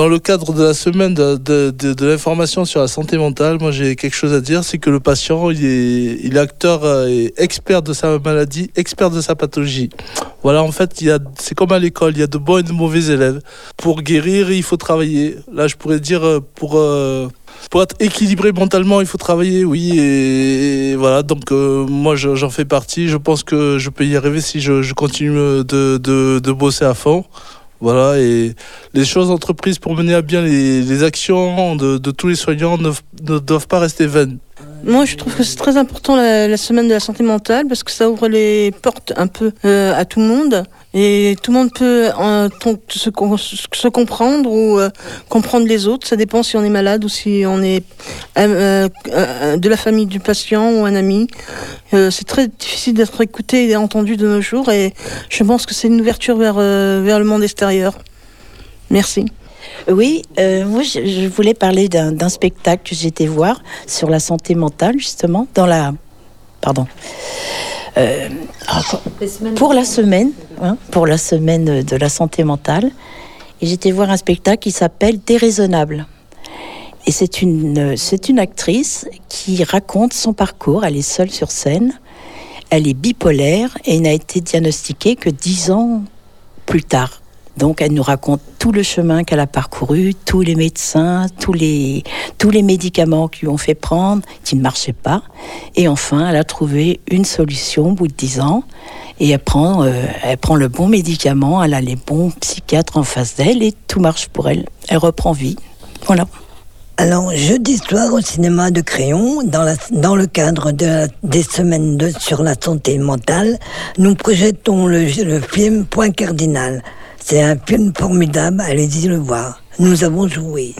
Dans le cadre de la semaine de, l'information sur la santé mentale, moi j'ai quelque chose à dire, c'est que le patient, il est, acteur euh, et expert de sa maladie, expert de sa pathologie. Voilà, en fait, c'est comme à l'école, il y a de bons et de mauvais élèves. Pour guérir, il faut travailler. Là, je pourrais dire, euh, pour, euh, pour être équilibré mentalement, il faut travailler, oui. Et, voilà, donc moi je- j'en fais partie. Je pense que je peux y arriver si je, continue de bosser à fond. Voilà, et les choses entreprises pour mener à bien les, actions de, tous les soignants ne, doivent pas rester vaines. Moi, je trouve que c'est très important la, la semaine de la santé mentale parce que ça ouvre les portes un peu euh, à tout le monde et tout le monde peut euh, ton- se, com- se comprendre ou euh, comprendre les autres. Ça dépend si on est malade ou si on est euh, euh, de la famille du patient ou un ami. Euh, c'est très difficile d'être écouté et entendu de nos jours et je pense que c'est une ouverture vers, euh, vers le monde extérieur. Merci. Oui, euh, moi je, je voulais parler d'un spectacle que j'ai été voir sur la santé mentale, justement, dans la. Pardon. Euh, pour la semaine, hein, pour la semaine de la santé mentale. Et j'étais voir un spectacle qui s'appelle Déraisonnable. Et c'est une, c'est une actrice qui raconte son parcours. Elle est seule sur scène. Elle est bipolaire et n'a été diagnostiquée que dix ans plus tard. Donc elle nous raconte tout le chemin qu'elle a parcouru, tous les médecins, tous les, tous les médicaments qui lui ont fait prendre, qui ne marchaient pas. Et enfin, elle a trouvé une solution au bout de 10 ans. Et elle prend, euh, elle prend le bon médicament, elle a les bons psychiatres en face d'elle et tout marche pour elle. Elle reprend vie. Voilà. Alors, jeudi soir au cinéma de Crayon, dans, la- dans le cadre de, des semaines de, sur la santé mentale, nous projetons le film Point Cardinal. C'est un film formidable, allez-y le voir. Nous avons joué.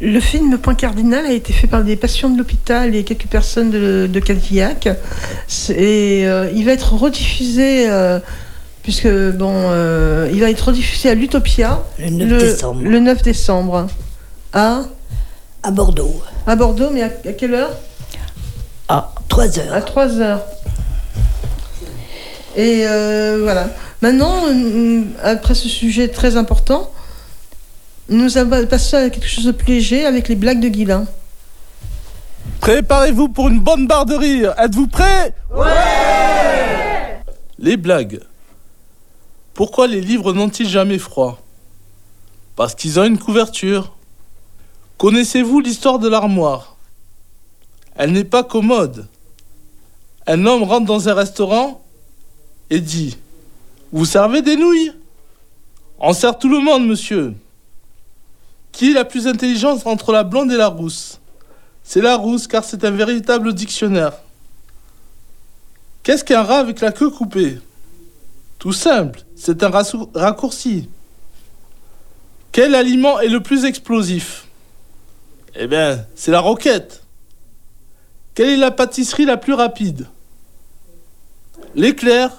Le film Point Cardinal a été fait par des patients de l'hôpital et quelques personnes de, de Cadillac. Et euh, il va être rediffusé, euh, puisque bon, euh, il va être rediffusé à l'Utopia Le 9 décembre. le 9 décembre. À À Bordeaux. À Bordeaux, mais à, à quelle heure? À 3 heures. À 3 heures. Et euh, voilà. Maintenant, euh, après ce sujet très important, nous allons passer à quelque chose de plus léger avec les blagues de Guilain. Préparez-vous pour une bonne barre de rire. Êtes-vous prêts? Ouais Les blagues. Pourquoi les livres n'ont-ils jamais froid? Parce qu'ils ont une couverture. Connaissez-vous l'histoire de l'armoire? Elle n'est pas commode. Un homme rentre dans un restaurant et dit Vous servez des nouilles? On sert tout le monde, monsieur. Qui est la plus intelligente entre la blonde et la rousse? C'est la rousse car c'est un véritable dictionnaire. Qu'est-ce qu'un rat avec la queue coupée? Tout simple, c'est un raccourci. Quel aliment est le plus explosif? Eh bien, c'est la roquette. Quelle est la pâtisserie la plus rapide? L'éclair.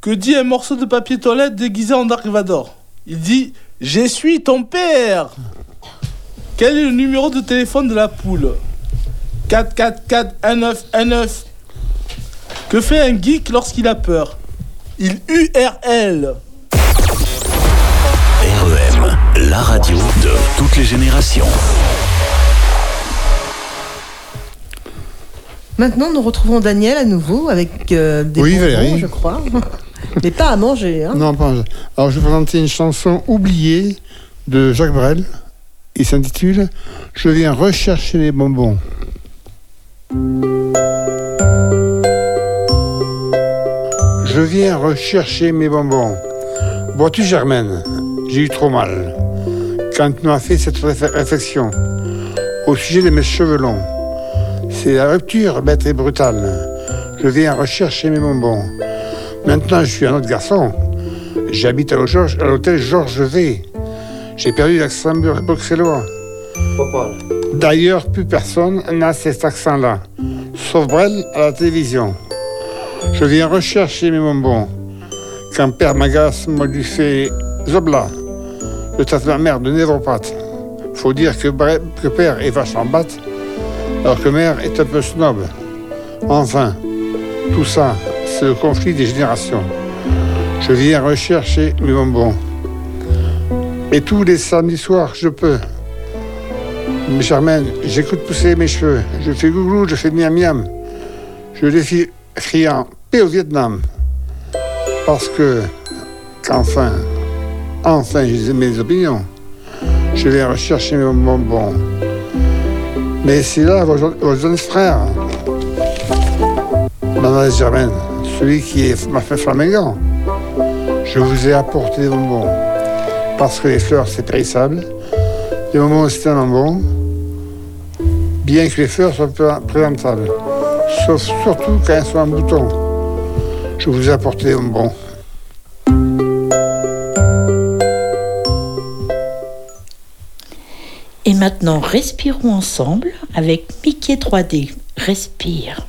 Que dit un morceau de papier toilette déguisé en Dark Vador Il dit Je suis ton père quel est le numéro de téléphone de la poule? 4441919. Que fait un geek lorsqu'il a peur? Il URL. REM, la radio de toutes les générations. Maintenant, nous retrouvons Daniel à nouveau avec euh, des Oui, bonbons, je crois. Mais pas à manger. Hein. Non, pas. Alors, je vais présenter une chanson oubliée de Jacques Brel. Il s'intitule Je viens rechercher les bonbons. Je viens rechercher mes bonbons. Vois-tu, Germaine, j'ai eu trop mal quand tu m'as fait cette réf- réflexion au sujet de mes cheveux longs. C'est la rupture bête et brutale. Je viens rechercher mes bonbons. Maintenant, je suis un autre garçon. J'habite à l'hôtel- Georges V. J'ai perdu l'accent bruxellois. D'ailleurs, plus personne n'a cet accent-là, sauf Brel à la télévision. Je viens rechercher mes bonbons. Quand père m'agace, moi lui fait Zobla. Je traite ma mère de névropathe. Faut dire que, Brel- que père est vachement batte, alors que mère est un peu snob. Enfin, tout ça, c'est le conflit des générations. Je viens rechercher mes bonbons. Et tous les samedis soirs, je peux. Mais Germaine, j'écoute pousser mes cheveux. Je fais gouglou, je fais miam miam. Je défie criant paix au Vietnam. Parce que, qu'enfin, enfin, j'ai mes opinions. Je vais rechercher mes bonbons. Mais c'est là vos, vos jeunes frères. Mademoiselle Germaine, celui qui m'a fait flamingant. Je vous ai apporté des bonbons. Parce que les fleurs, c'est périssable. Les bonbons, c'est un bonbon. Bien que les fleurs soient pré- présentables. Sauf surtout quand elles sont en bouton. Je vous ai apporté des bonbons. Et maintenant, respirons ensemble avec Mickey 3D. Respire.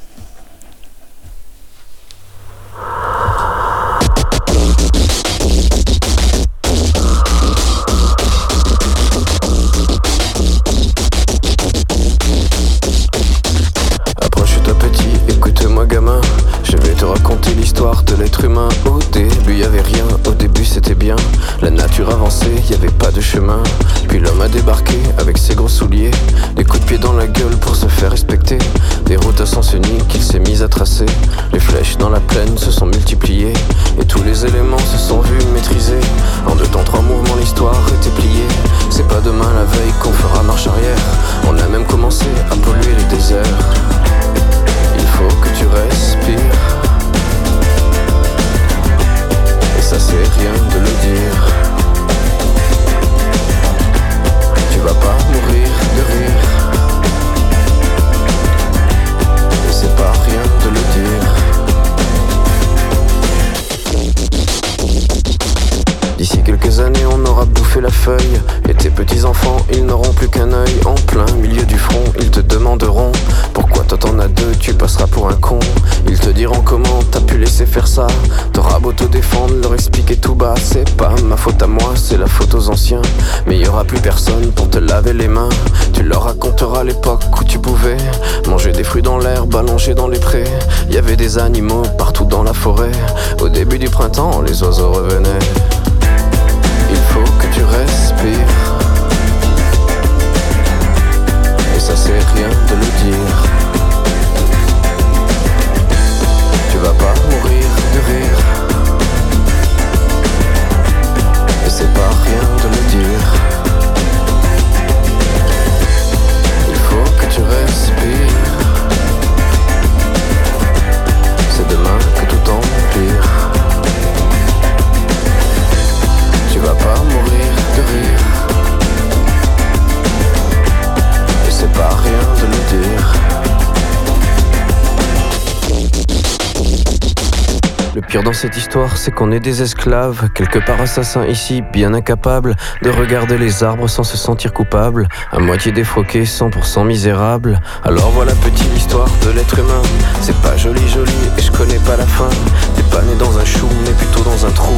Qu'on est des esclaves, quelque part assassins ici, bien incapables de regarder les arbres sans se sentir coupables, à moitié défroqués, 100% misérables. Alors voilà petite l'histoire de l'être humain. C'est pas joli joli et je connais pas la fin. T'es pas né dans un chou, mais plutôt dans un trou.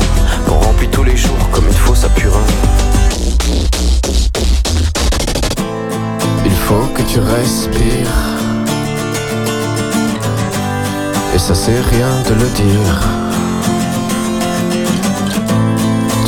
On remplit tous les jours comme une fosse à. Il faut que tu respires. Et ça c'est rien de le dire.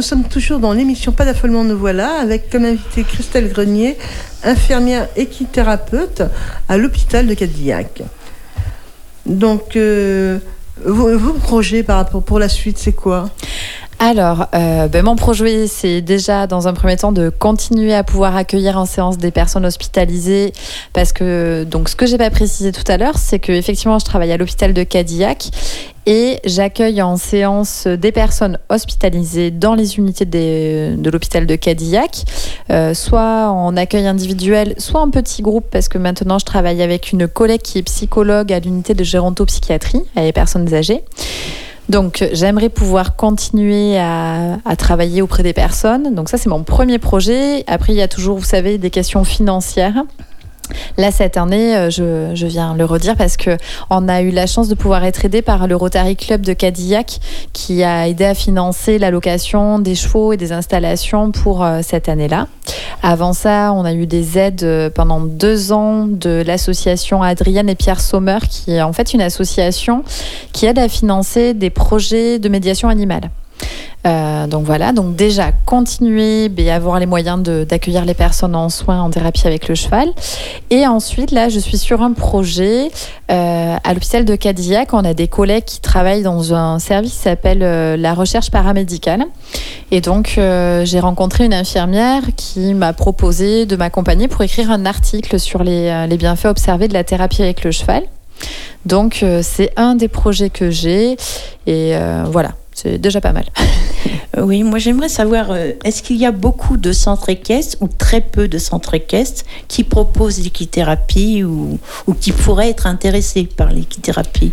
Nous sommes toujours dans l'émission Pas d'affolement, nous voilà, avec comme invité Christelle Grenier, infirmière équithérapeute à l'hôpital de Cadillac. Donc, euh, vos, projets par rapport pour la suite, c'est quoi? Alors, euh, ben, mon projet, c'est déjà dans un premier temps de continuer à pouvoir accueillir en séance des personnes hospitalisées, parce que donc ce que j'ai pas précisé tout à l'heure, c'est que effectivement, je travaille à l'hôpital de Cadillac et j'accueille en séance des personnes hospitalisées dans les unités de l'hôpital de Cadillac, euh, soit en accueil individuel, soit en petit groupe, parce que maintenant je travaille avec une collègue qui est psychologue à l'unité de gérontopsychiatrie, avec les personnes âgées. Donc, j'aimerais pouvoir continuer à, à travailler auprès des personnes. Donc, ça, c'est mon premier projet. Après, il y a toujours, vous savez, des questions financières. Là, cette année, euh, je, viens le redire parce que on a eu la chance de pouvoir être aidé par le Rotary Club de Cadillac qui a aidé à financer la location des chevaux et des installations pour euh, cette année-là. Avant ça, on a eu des aides euh, pendant deux ans de l'association Adrienne et Pierre Sommer, qui est en fait une association qui aide à financer des projets de médiation animale. Euh, donc voilà, donc déjà continuer ben, à avoir les moyens d'accueillir les personnes en soins en thérapie avec le cheval. Et ensuite, là, je suis sur un projet euh, à l'hôpital de Cadillac. On a des collègues qui travaillent dans un service qui s'appelle euh, la recherche paramédicale. Et donc, j'ai rencontré une infirmière qui m'a proposé de m'accompagner pour écrire un article sur les, bienfaits observés de la thérapie avec le cheval. Donc, c'est un des projets que j'ai. Et voilà. C'est déjà pas mal. Oui, moi j'aimerais savoir, euh, est-ce qu'il y a beaucoup de centres équestres ou très peu de centres équestres qui proposent l'équithérapie ou, ou qui pourraient être intéressés par l'équithérapie?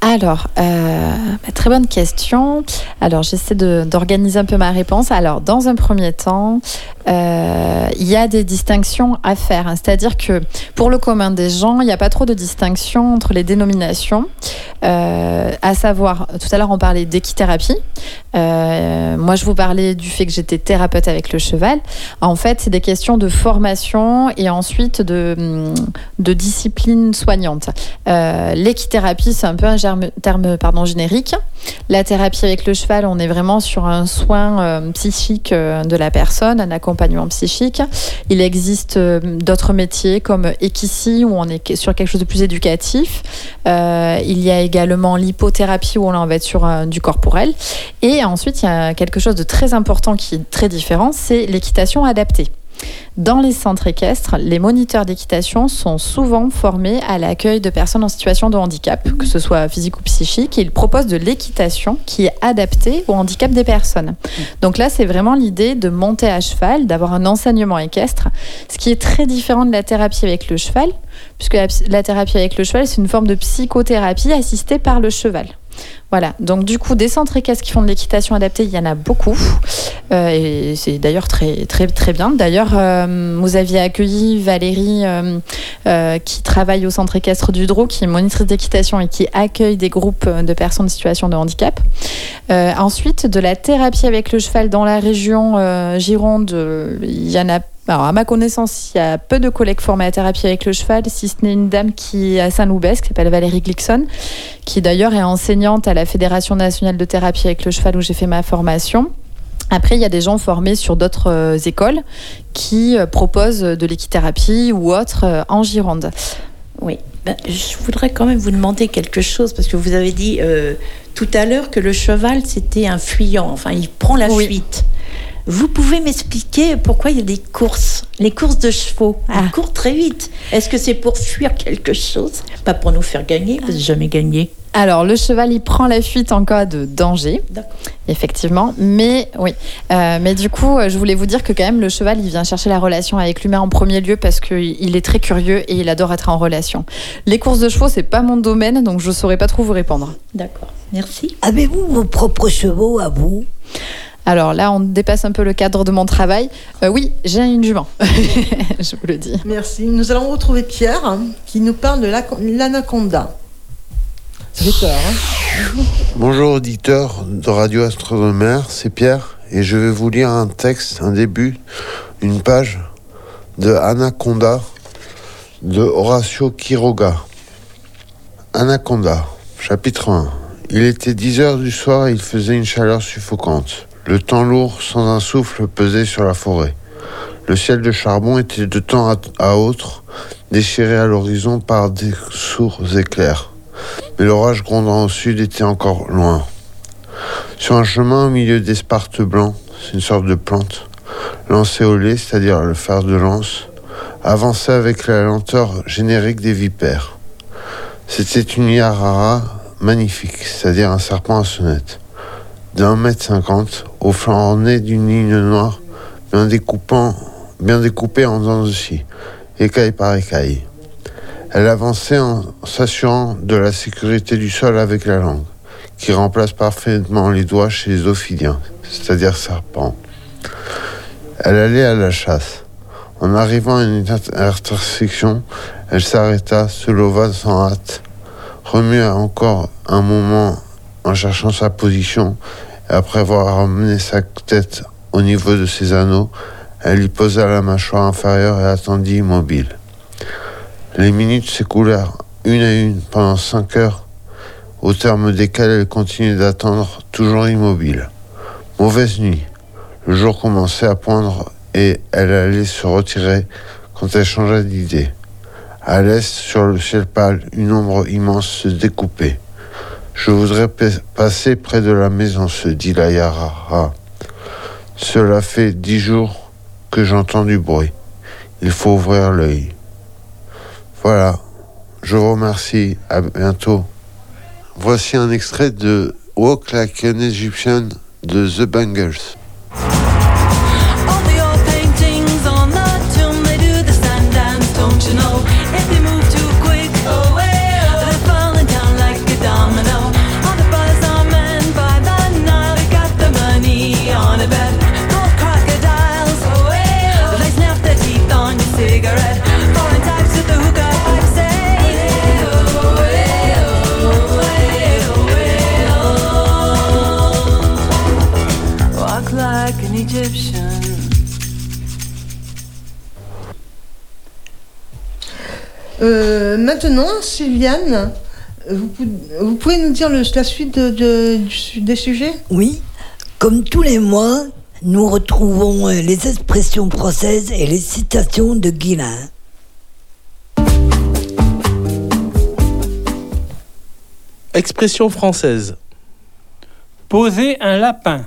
Alors, euh, bah, très bonne question. Alors, j'essaie d'organiser un peu ma réponse. Alors, dans un premier temps, euh, il y a des distinctions à faire. hein. C'est-à-dire que pour le commun des gens, il n'y a pas trop de distinction entre les dénominations. Euh, à savoir, tout à l'heure, on parlait d'équithérapie. Moi, je vous parlais du fait que j'étais thérapeute avec le cheval. En fait, c'est des questions de formation et ensuite de, de discipline soignante. L'équithérapie, c'est un peu un terme pardon, générique. La thérapie avec le cheval, on est vraiment sur un soin euh, psychique euh, de la personne, un accompagnement psychique. Il existe euh, d'autres métiers comme équicie, où on est sur quelque chose de plus éducatif. Il y a également l'hypothérapie, où on va être sur du corporel. Et ensuite, il y a quelque chose de très important qui est très différent, c'est l'équitation adaptée. Dans les centres équestres, les moniteurs d'équitation sont souvent formés à l'accueil de personnes en situation de handicap, que ce soit physique ou psychique, et ils proposent de l'équitation qui est adaptée au handicap des personnes. Donc là, c'est vraiment l'idée de monter à cheval, d'avoir un enseignement équestre, ce qui est très différent de la thérapie avec le cheval, puisque la, la thérapie avec le cheval, c'est une forme de psychothérapie assistée par le cheval. Voilà, donc du coup, des centres équestres qui font de l'équitation adaptée, il y en a beaucoup. Euh, et c'est d'ailleurs très, bien. D'ailleurs, euh, vous aviez accueilli Valérie, euh, qui travaille au centre équestre du Drô, qui est monitrice d'équitation et qui accueille des groupes de personnes en situation de handicap. Ensuite, de la thérapie avec le cheval dans la région Gironde, il y en a alors, à ma connaissance, il y a peu de collègues formés à thérapie avec le cheval, si ce n'est une dame qui est à Saint-Loubès, qui s'appelle Valérie Glixon, qui d'ailleurs est enseignante à la Fédération nationale de thérapie avec le cheval où j'ai fait ma formation. Après, il y a des gens formés sur d'autres euh, écoles qui euh, proposent de l'équithérapie ou autre euh, en Gironde. Oui, Ben, je voudrais quand même vous demander quelque chose parce que vous avez dit tout à l'heure que le cheval c'était un fuyant, enfin il prend la fuite. Vous pouvez m'expliquer pourquoi il y a des courses, les courses de chevaux Ils courent très vite. Est-ce que c'est pour fuir quelque chose Pas pour nous faire gagner, parce que j'ai jamais gagné? Alors, le cheval, il prend la fuite en cas de danger. Effectivement. Mais oui. Euh, mais du coup, euh, je voulais vous dire que quand même, le cheval, il vient chercher la relation avec l'humain en premier lieu parce qu'il est très curieux et il adore être en relation. Les courses de chevaux, c'est pas mon domaine, donc je saurais pas trop vous répondre. D'accord. Merci. Avez-vous vos propres chevaux à vous? Alors là, on dépasse un peu le cadre de mon travail. Euh, oui, j'ai une jument. je vous le dis. Merci. Nous allons retrouver Pierre hein, qui nous parle de l'anaconda. Ça fait peur. Hein Bonjour auditeurs de Radio Astronomère, c'est Pierre et je vais vous lire un texte, un début, une page de Anaconda de Horacio Quiroga. Anaconda, chapitre 1. Il était 10 heures du soir et il faisait une chaleur suffocante. Le temps lourd, sans un souffle, pesait sur la forêt. Le ciel de charbon était de temps à, autre déchiré à l'horizon par des sourds éclairs mais l'orage grondant au sud était encore loin. Sur un chemin au milieu d'espartes blancs, c'est une sorte de plante, lancéolée, c'est-à-dire le fer de lance, avançait avec la lenteur générique des vipères. C'était une Yarara magnifique, c'est-à-dire un serpent à sonnette, d'un mètre cinquante, au flanc orné d'une ligne noire, bien, découpant, bien découpée en dents de scie, écaille par écaille. Elle avançait en s'assurant de la sécurité du sol avec la langue, qui remplace parfaitement les doigts chez les ophidiens, c'est-à-dire serpents. Elle allait à la chasse. En arrivant à une inter- intersection, elle s'arrêta, se leva sans hâte, remua encore un moment en cherchant sa position, après avoir ramené sa tête au niveau de ses anneaux, elle y posa la mâchoire inférieure et attendit immobile. Les minutes s'écoulèrent une à une pendant cinq heures, au terme desquelles elle continuait d'attendre, toujours immobile. Mauvaise nuit. Le jour commençait à poindre et elle allait se retirer quand elle changea d'idée. À l'est, sur le ciel pâle, une ombre immense se découpait. Je voudrais pa- passer près de la maison, se dit la Yarara. Cela fait dix jours que j'entends du bruit. Il faut ouvrir l'œil. Voilà, je vous remercie, à bientôt. Voici un extrait de Walk Like an Egyptian de The Bangles. Maintenant, Sylviane, vous, pou- vous pouvez nous dire le- la suite de- de- du su- des sujets? Oui, comme tous les mois, nous retrouvons euh, les expressions françaises et les citations de Guilain. Expression française. Poser un lapin.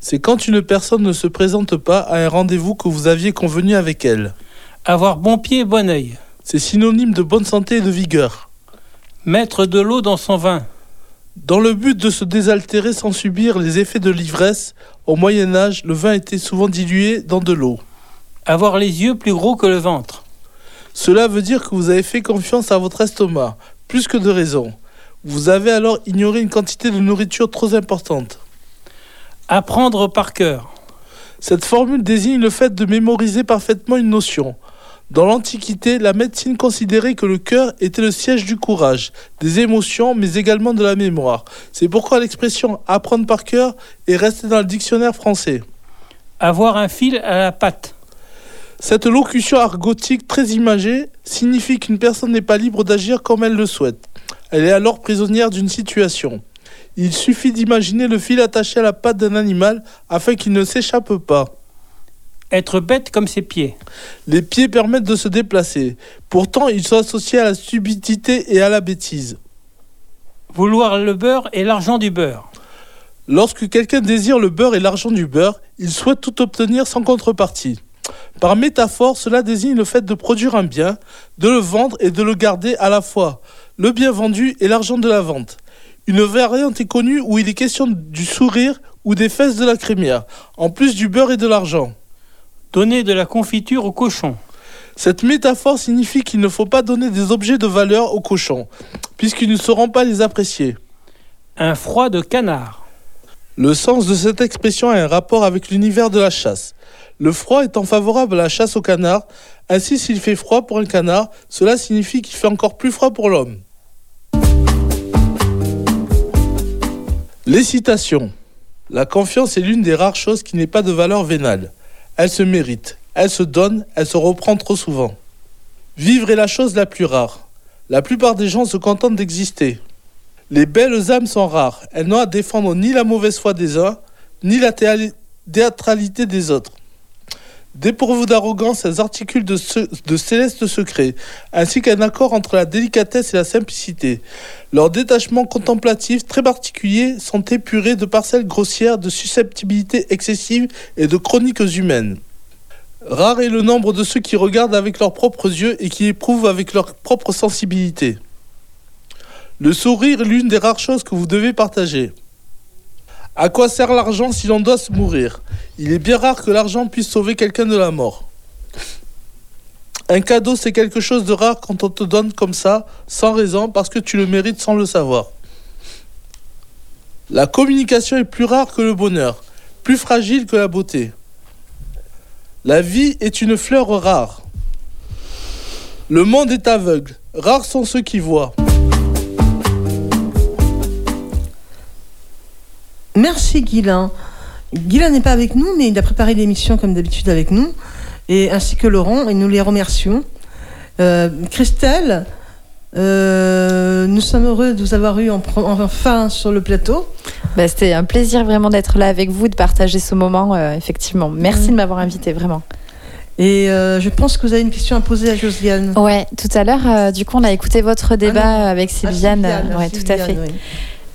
C'est quand une personne ne se présente pas à un rendez-vous que vous aviez convenu avec elle. Avoir bon pied et bon oeil. C'est synonyme de bonne santé et de vigueur. Mettre de l'eau dans son vin. Dans le but de se désaltérer sans subir les effets de l'ivresse, au Moyen Âge, le vin était souvent dilué dans de l'eau. Avoir les yeux plus gros que le ventre. Cela veut dire que vous avez fait confiance à votre estomac, plus que de raison. Vous avez alors ignoré une quantité de nourriture trop importante. Apprendre par cœur. Cette formule désigne le fait de mémoriser parfaitement une notion. Dans l'Antiquité, la médecine considérait que le cœur était le siège du courage, des émotions, mais également de la mémoire. C'est pourquoi l'expression apprendre par cœur est restée dans le dictionnaire français. Avoir un fil à la patte. Cette locution argotique très imagée signifie qu'une personne n'est pas libre d'agir comme elle le souhaite. Elle est alors prisonnière d'une situation. Il suffit d'imaginer le fil attaché à la patte d'un animal afin qu'il ne s'échappe pas. Être bête comme ses pieds. Les pieds permettent de se déplacer. Pourtant, ils sont associés à la stupidité et à la bêtise. Vouloir le beurre et l'argent du beurre. Lorsque quelqu'un désire le beurre et l'argent du beurre, il souhaite tout obtenir sans contrepartie. Par métaphore, cela désigne le fait de produire un bien, de le vendre et de le garder à la fois, le bien vendu et l'argent de la vente. Une variante est connue où il est question du sourire ou des fesses de la crémière, en plus du beurre et de l'argent. Donner de la confiture au cochon. Cette métaphore signifie qu'il ne faut pas donner des objets de valeur aux cochons, puisqu'ils ne sauront pas les apprécier. Un froid de canard. Le sens de cette expression a un rapport avec l'univers de la chasse. Le froid étant favorable à la chasse au canard, ainsi s'il fait froid pour un canard, cela signifie qu'il fait encore plus froid pour l'homme. Les citations. La confiance est l'une des rares choses qui n'est pas de valeur vénale. Elle se mérite, elle se donne, elle se reprend trop souvent. Vivre est la chose la plus rare. La plupart des gens se contentent d'exister. Les belles âmes sont rares. Elles n'ont à défendre ni la mauvaise foi des uns, ni la théâ- théâtralité des autres. Dépourvues d'arrogance, elles articulent de célestes secrets, ainsi qu'un accord entre la délicatesse et la simplicité. Leurs détachements contemplatifs très particuliers sont épurés de parcelles grossières, de susceptibilités excessives et de chroniques humaines. Rare est le nombre de ceux qui regardent avec leurs propres yeux et qui éprouvent avec leur propre sensibilité. Le sourire est l'une des rares choses que vous devez partager. À quoi sert l'argent si l'on doit se mourir? Il est bien rare que l'argent puisse sauver quelqu'un de la mort. Un cadeau, c'est quelque chose de rare quand on te donne comme ça, sans raison, parce que tu le mérites sans le savoir. La communication est plus rare que le bonheur, plus fragile que la beauté. La vie est une fleur rare. Le monde est aveugle, rares sont ceux qui voient. Merci Guilain. Guilain n'est pas avec nous, mais il a préparé l'émission comme d'habitude avec nous, et ainsi que Laurent, et nous les remercions. Euh, Christelle, euh, nous sommes heureux de vous avoir eu en, enfin sur le plateau. Bah, C'était un plaisir vraiment d'être là avec vous, de partager ce moment, euh, effectivement. Merci de m'avoir invité, vraiment. Et euh, je pense que vous avez une question à poser à Josiane. Ouais, tout à l'heure, euh, du coup, on a écouté votre débat avec Sylviane. Sylviane, ouais, tout à fait. Oui.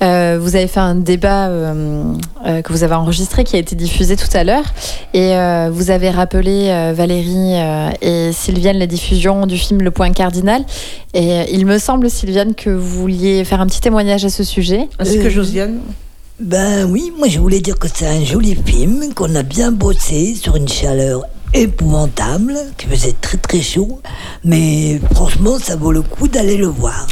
Euh, vous avez fait un débat euh, euh, que vous avez enregistré qui a été diffusé tout à l'heure et euh, vous avez rappelé euh, Valérie euh, et Sylviane la diffusion du film Le Point Cardinal et euh, il me semble Sylviane que vous vouliez faire un petit témoignage à ce sujet Ainsi que Josiane. Ben oui, moi je voulais dire que c'est un joli film, qu'on a bien bossé sur une chaleur épouvantable, qui faisait très très chaud, mais franchement ça vaut le coup d'aller le voir.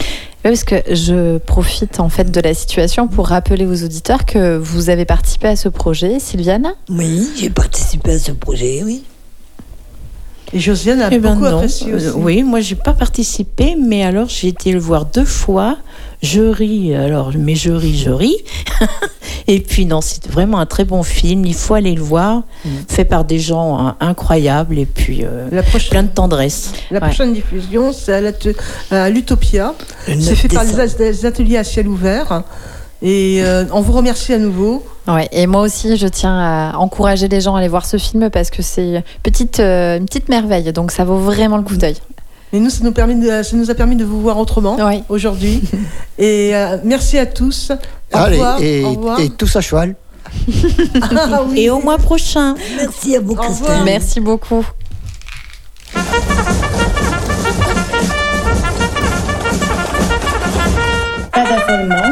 Oui, parce que je profite en fait de la situation pour rappeler aux auditeurs que vous avez participé à ce projet, Sylviane? Oui, j'ai participé à ce projet, oui. Et Josiane a Eh ben beaucoup non. apprécié aussi. Euh, oui, moi j'ai pas participé, mais alors j'ai été le voir deux fois. Je ris, alors mais je ris, je ris. et puis non, c'est vraiment un très bon film. Il faut aller le voir, fait par des gens hein, incroyables et puis euh, plein de tendresse. La Ouais. prochaine diffusion, c'est à l'Utopia. C'est 9 fait par les, ateliers à ciel ouvert. Et euh, on vous remercie à nouveau. Ouais, et moi aussi, je tiens à encourager les gens à aller voir ce film parce que c'est une petite, euh, une petite merveille, donc ça vaut vraiment le coup d'œil. Et nous, ça nous, permet de, ça nous a permis de vous voir autrement aujourd'hui. et euh, merci à tous. Au Allez, revoir. et, au revoir. et tous à cheval. Ah oui. Et au mois prochain. Merci à vous, Christelle. Merci beaucoup. Pas d'affolement.